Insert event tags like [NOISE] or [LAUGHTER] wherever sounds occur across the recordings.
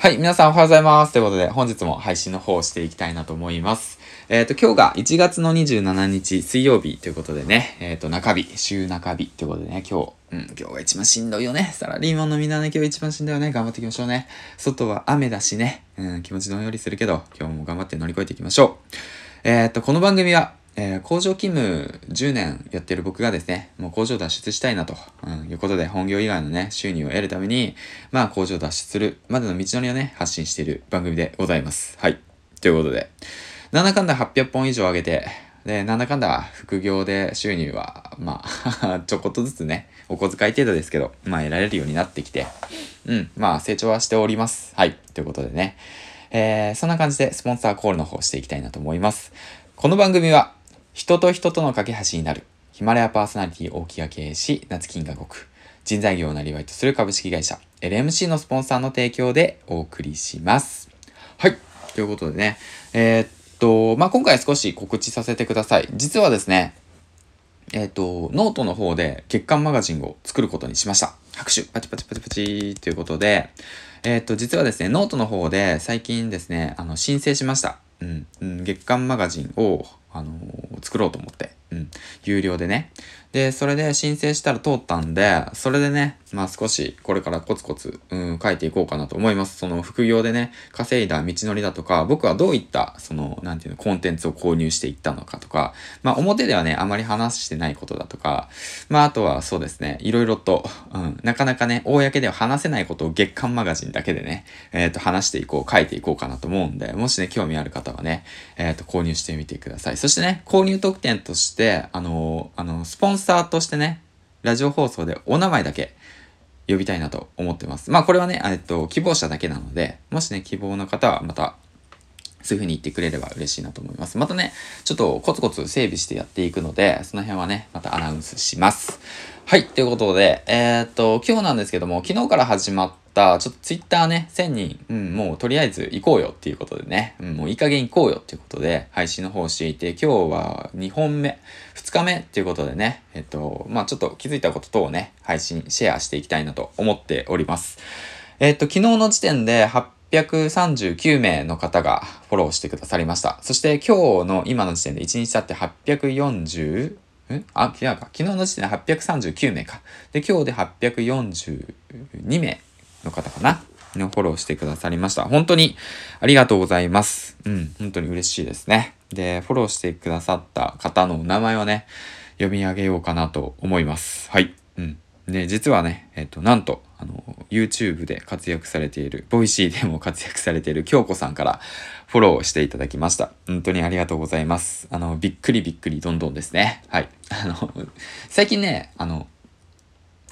はい、皆さんおはようございます。ということで、本日も配信の方をしていきたいなと思います。えっ、ー、と、今日が1月の27日水曜日ということでね、えっ、ー、と、中日、週中日ということでね、今日、うん、今日が一番しんどいよね。サラリーマンのみんなね、今日一番しんどいよね。頑張っていきましょうね。外は雨だしね、うん、気持ちどんよりするけど、今日も頑張って乗り越えていきましょう。えっ、ー、と、この番組は、えー、工場勤務10年やってる僕がですね、もう工場脱出したいなと、うん、いうことで本業以外のね、収入を得るために、まあ工場脱出するまでの道のりをね、発信している番組でございます。はい。ということで、なんだかんだ800本以上上げて、で、なんだかんだ副業で収入は、まあ [LAUGHS] ちょこっとずつね、お小遣い程度ですけど、まあ得られるようになってきて、うん、まあ成長はしております。はい。ということでね、えー、そんな感じでスポンサーコールの方していきたいなと思います。この番組は、人と人との架け橋になる。ヒマラヤパーソナリティ大木が経営し、夏金が動く。人材業をなりわいとする株式会社 LMC のスポンサーの提供でお送りします。はい。ということでね、えー、っと、まあ、今回少し告知させてください。実はですね、えっ、と、ノートの方で月間マガジンを作ることにしました。拍手パチパチパチパチということで、えっ、と、実はですね、ノートの方で最近ですね、あの、申請しました。うん、うん、月間マガジンをあの、作ろうと思って。うん。有料でね。で、それで申請したら通ったんで、それでね、まあ少しこれからコツコツ、うん、書いていこうかなと思います。その副業でね、稼いだ道のりだとか、僕はどういった、その、なんていうの、コンテンツを購入していったのかとか、まあ表ではね、あまり話してないことだとか、まああとはそうですね、いろいろと、うん、なかなかね、公では話せないことを月刊マガジンだけでね、えっ、ー、と、話していこう、書いていこうかなと思うんで、もしね、興味ある方はね、えっ、ー、と、購入してみてください。そしてね、購入特典として、あの、あの、スポンサーとしてね、ラジオ放送でお名前だけ呼びたいなと思ってます。まあこれはね、えっと、希望者だけなので、もしね、希望の方はまた、そういう風に言ってくれれば嬉しいなと思います。またね、ちょっとコツコツ整備してやっていくので、その辺はね、またアナウンスします。はい、ということで、えー、っと、今日なんですけども、昨日から始まった、ちょっとツイッターね、1000人、うん、もうとりあえず行こうよっていうことでね、うん、もういい加減行こうよっていうことで、配信の方をしていて、今日は2本目、2日目っていうことでね、えっと、まあちょっと気づいたこと等をね、配信、シェアしていきたいなと思っております。えっと、昨日の時点で839名の方がフォローしてくださりました。そして今日の今の時点で1日経って840、んあ、違うか。昨日の時点で839名か。で、今日で842名の方かな？のフォローしてくださりました。本当にありがとうございます。うん、本当に嬉しいですね。で、フォローしてくださった方のお名前をね、読み上げようかなと思います。はい。うん。で、実はね、えっ、と、なんと、あの、YouTube で活躍されている、 Voicy でも活躍されている京子さんからフォローしていただきました。本当にありがとうございます。あの、びっくりびっくりどんどんですね。はい。あの、最近ね、あの、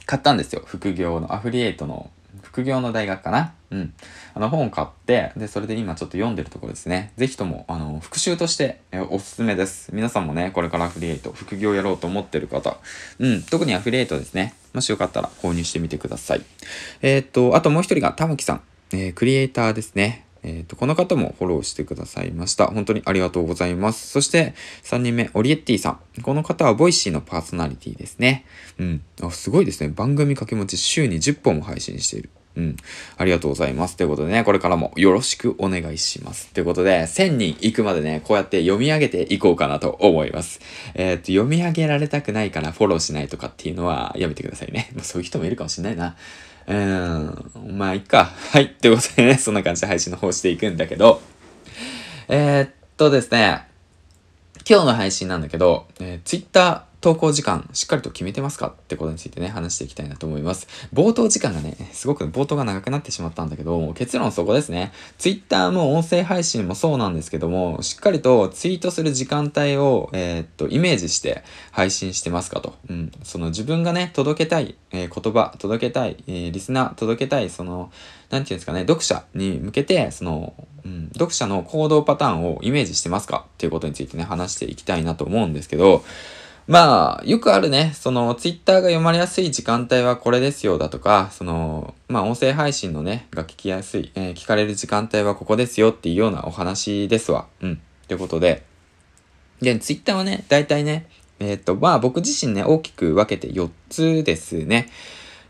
買ったんですよ。副業のアフリエイトの副業の大学かな？うん。あの本を買って、で、それで今ちょっと読んでるところですね。ぜひとも、あの、復習として、えおすすめです。皆さんもね、これからアフリエイト、副業やろうと思ってる方、うん、特にアフリエイトですね。もしよかったら購入してみてください。えー、っと、あともう一人が玉木さん、えー、クリエイターですね。えっ、と、この方もフォローしてくださいました。本当にありがとうございます。そして、3人目、オリエッティさん。この方は Voicy のパーソナリティですね。うん。あすごいですね。番組掛け持ち週に10本も配信している。うん。ありがとうございます。ということでね、これからもよろしくお願いします。ということで、1000人行くまでね、こうやって読み上げていこうかなと思います。えー、っと、読み上げられたくないからフォローしないとかっていうのはやめてくださいね。そういう人もいるかもしんないな。うーん、まあ、いっか。はい。ということでね、そんな感じで配信の方していくんだけど、えー、っとですね、今日の配信なんだけど、えー、Twitter 投稿時間しっかりと決めてますかってことについてね、話していきたいなと思います。冒頭時間がね、すごく冒頭が長くなってしまったんだけど、結論そこですね。Twitter も音声配信もそうなんですけども、しっかりとツイートする時間帯を、えー、っと、イメージして配信してますかと。うん。その自分がね、届けたい、えー、言葉、届けたい、えー、リスナー、届けたい、その、なんていうんですかね、読者に向けて、その、うん、読者の行動パターンをイメージしてますかっていうことについてね、話していきたいなと思うんですけど、まあ、よくあるね、その、ツイッターが読まれやすい時間帯はこれですよだとか、その、まあ、音声配信のね、が聞きやすい、えー、聞かれる時間帯はここですよっていうようなお話ですわ。うん。ということで。で、ツイッターはね、大体ね、えっ、と、まあ僕自身ね、大きく分けて4つですね。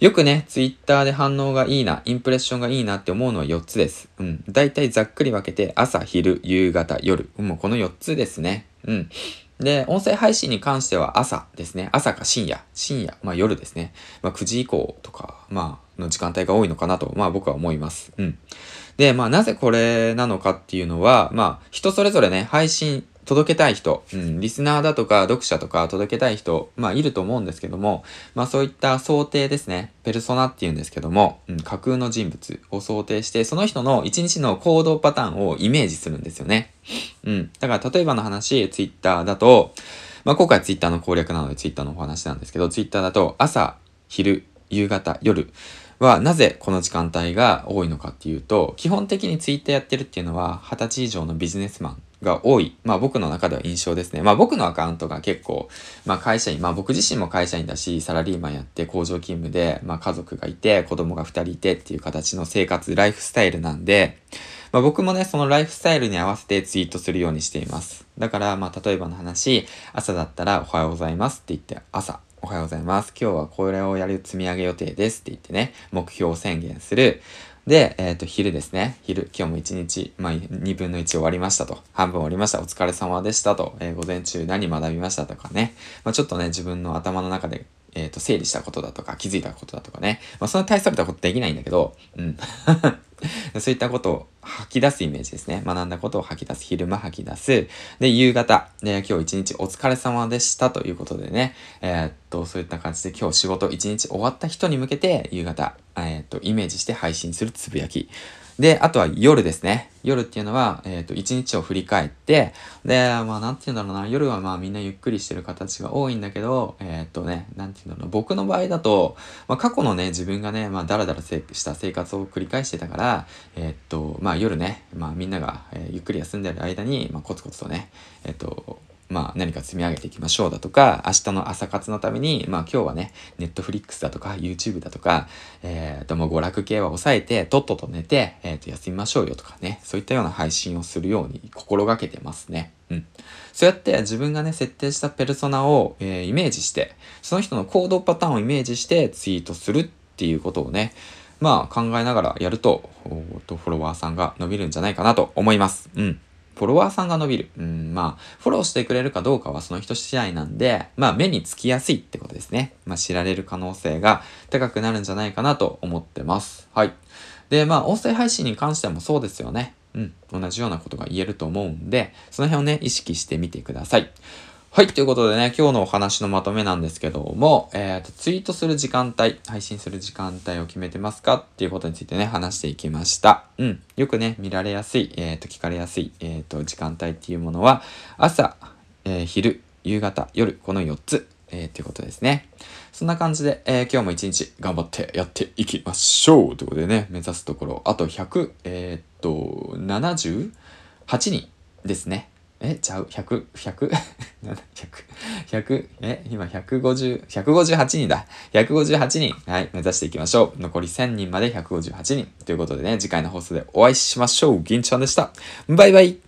よくね、ツイッターで反応がいいな、インプレッションがいいなって思うのは4つです。うん。だいたいざっくり分けて、朝、昼、夕方、夜。もうこの4つですね。うん。で、音声配信に関しては朝ですね。朝か深夜。深夜。まあ夜ですね。まあ9時以降とか、まあの時間帯が多いのかなと、まあ僕は思います。うん。で、まあなぜこれなのかっていうのは、まあ人それぞれね、配信届けたい人、うん、リスナーだとか読者とか届けたい人、まあいると思うんですけども、まあそういった想定ですね、ペルソナっていうんですけども、うん、架空の人物を想定して、その人の一日の行動パターンをイメージするんですよね。うん。だから例えばの話、ツイッターだと、まあ今回ツイッターの攻略なのでツイッターのお話なんですけど、ツイッターだと朝、昼、夕方、夜、はなぜこの時間帯が多いのかっていうと、基本的にツイッターやってるっていうのは、20歳以上のビジネスマンが多い。まあ僕の中では印象ですね。まあ僕のアカウントが結構、まあ会社員、まあ僕自身も会社員だし、サラリーマンやって工場勤務で、まあ家族がいて、子供が2人いてっていう形の生活、ライフスタイルなんで、まあ僕もね、そのライフスタイルに合わせてツイートするようにしています。だから、まあ例えばの話、朝だったらおはようございますって言って、朝、おはようございます。今日はこれをやる積み上げ予定ですって言ってね、目標を宣言する。で、えっ、ー、と、昼ですね。昼、今日も一日、まあ、2分の1終わりましたと。半分終わりました。お疲れ様でしたと。えー、午前中何学びましたとかね。まあ、ちょっとね、自分の頭の中で、えっ、ー、と、整理したことだとか、気づいたことだとかね。まあ、そんな大それたことできないんだけど、うん。[LAUGHS] そういったことを吐き出すイメージですね。学んだことを吐き出す。昼間吐き出す。で、夕方。で、今日一日お疲れ様でしたということでね。えー、っと、そういった感じで今日仕事一日終わった人に向けて夕方、えー、っと、イメージして配信するつぶやき。で、あとは夜ですね。夜っていうのは、えっ、ー、と、一日を振り返って、で、まあ、なんて言うんだろうな。夜はまあ、みんなゆっくりしてる形が多いんだけど、えっ、ー、とね、なんて言うんだろうな。僕の場合だと、まあ、過去のね、自分がね、まあ、だらだらした生活を繰り返してたから、えっ、ー、と、まあ、夜ね、まあ、みんなが、えゆっくり休んでる間に、まあ、コツコツとね、えっ、と、まあ何か積み上げていきましょうだとか、明日の朝活のために、まあ今日はね、ネットフリックスだとか YouTube だとか、えっ、ー、ともう娯楽系は抑えて、とっとと寝て、えっ、ー、と休みましょうよとかね、そういったような配信をするように心がけてますね。うん。そうやって自分がね、設定したペルソナを、えー、イメージして、その人の行動パターンをイメージしてツイートするっていうことをね、まあ考えながらやると、フォロワーさんが伸びるんじゃないかなと思います。うん。フォロワーさんが伸びる。うん、まあ、フォローしてくれるかどうかはその人次第なんで、まあ、目につきやすいってことですね。まあ、知られる可能性が高くなるんじゃないかなと思ってます。はい。で、まあ、音声配信に関してもそうですよね。うん、同じようなことが言えると思うんで、その辺をね、意識してみてください。はい。ということでね、今日のお話のまとめなんですけども、えっ、ー、と、ツイートする時間帯、配信する時間帯を決めてますかっていうことについてね、話していきました。うん。よくね、見られやすい、えっ、ー、と、聞かれやすい、えっ、ー、と、時間帯っていうものは、朝、え昼、夕方、夜、この4つ、えー、っていうことですね。そんな感じで、え、今日も一日頑張ってやっていきましょうということでね、目指すところ、あと100、え、っと、78人ですね。え、ちゃう、100、100、[LAUGHS] 100、え、今150、158人だ。158人。はい、目指していきましょう。残り1000人まで158人。ということでね、次回の放送でお会いしましょう。銀ちゃんでした。バイバイ。